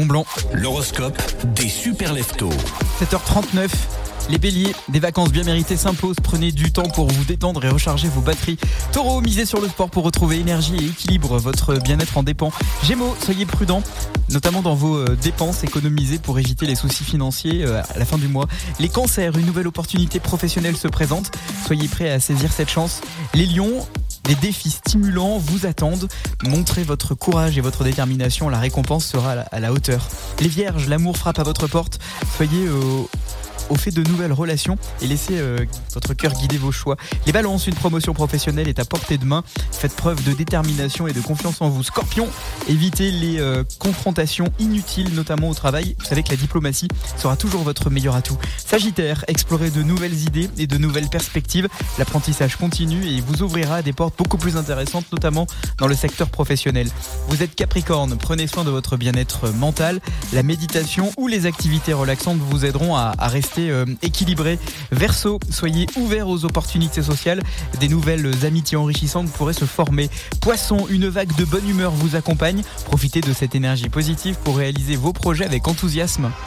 Mont-Blanc. L'horoscope des super leftos. 7h39. Les béliers, des vacances bien méritées s'imposent. Prenez du temps pour vous détendre et recharger vos batteries. Taureau, misez sur le sport pour retrouver énergie et équilibre. Votre bien-être en dépend. Gémeaux, soyez prudents, notamment dans vos euh, dépenses. Économisez pour éviter les soucis financiers euh, à la fin du mois. Les cancers, une nouvelle opportunité professionnelle se présente. Soyez prêts à saisir cette chance. Les lions, des défis stimulants vous attendent. Montrez votre courage et votre détermination. La récompense sera à la hauteur. Les vierges, l'amour frappe à votre porte. Soyez au au fait de nouvelles relations et laissez euh, votre cœur guider vos choix. Les balances, une promotion professionnelle est à portée de main. Faites preuve de détermination et de confiance en vous. Scorpion, évitez les euh, confrontations inutiles, notamment au travail. Vous savez que la diplomatie sera toujours votre meilleur atout. Sagittaire, explorez de nouvelles idées et de nouvelles perspectives. L'apprentissage continue et vous ouvrira des portes beaucoup plus intéressantes, notamment dans le secteur professionnel. Vous êtes Capricorne, prenez soin de votre bien-être mental. La méditation ou les activités relaxantes vous aideront à rester euh, équilibré. Verso, soyez ouverts aux opportunités sociales. Des nouvelles amitiés enrichissantes pourraient se former. Poisson, une vague de bonne humeur vous accompagne. Profitez de cette énergie positive pour réaliser vos projets avec enthousiasme.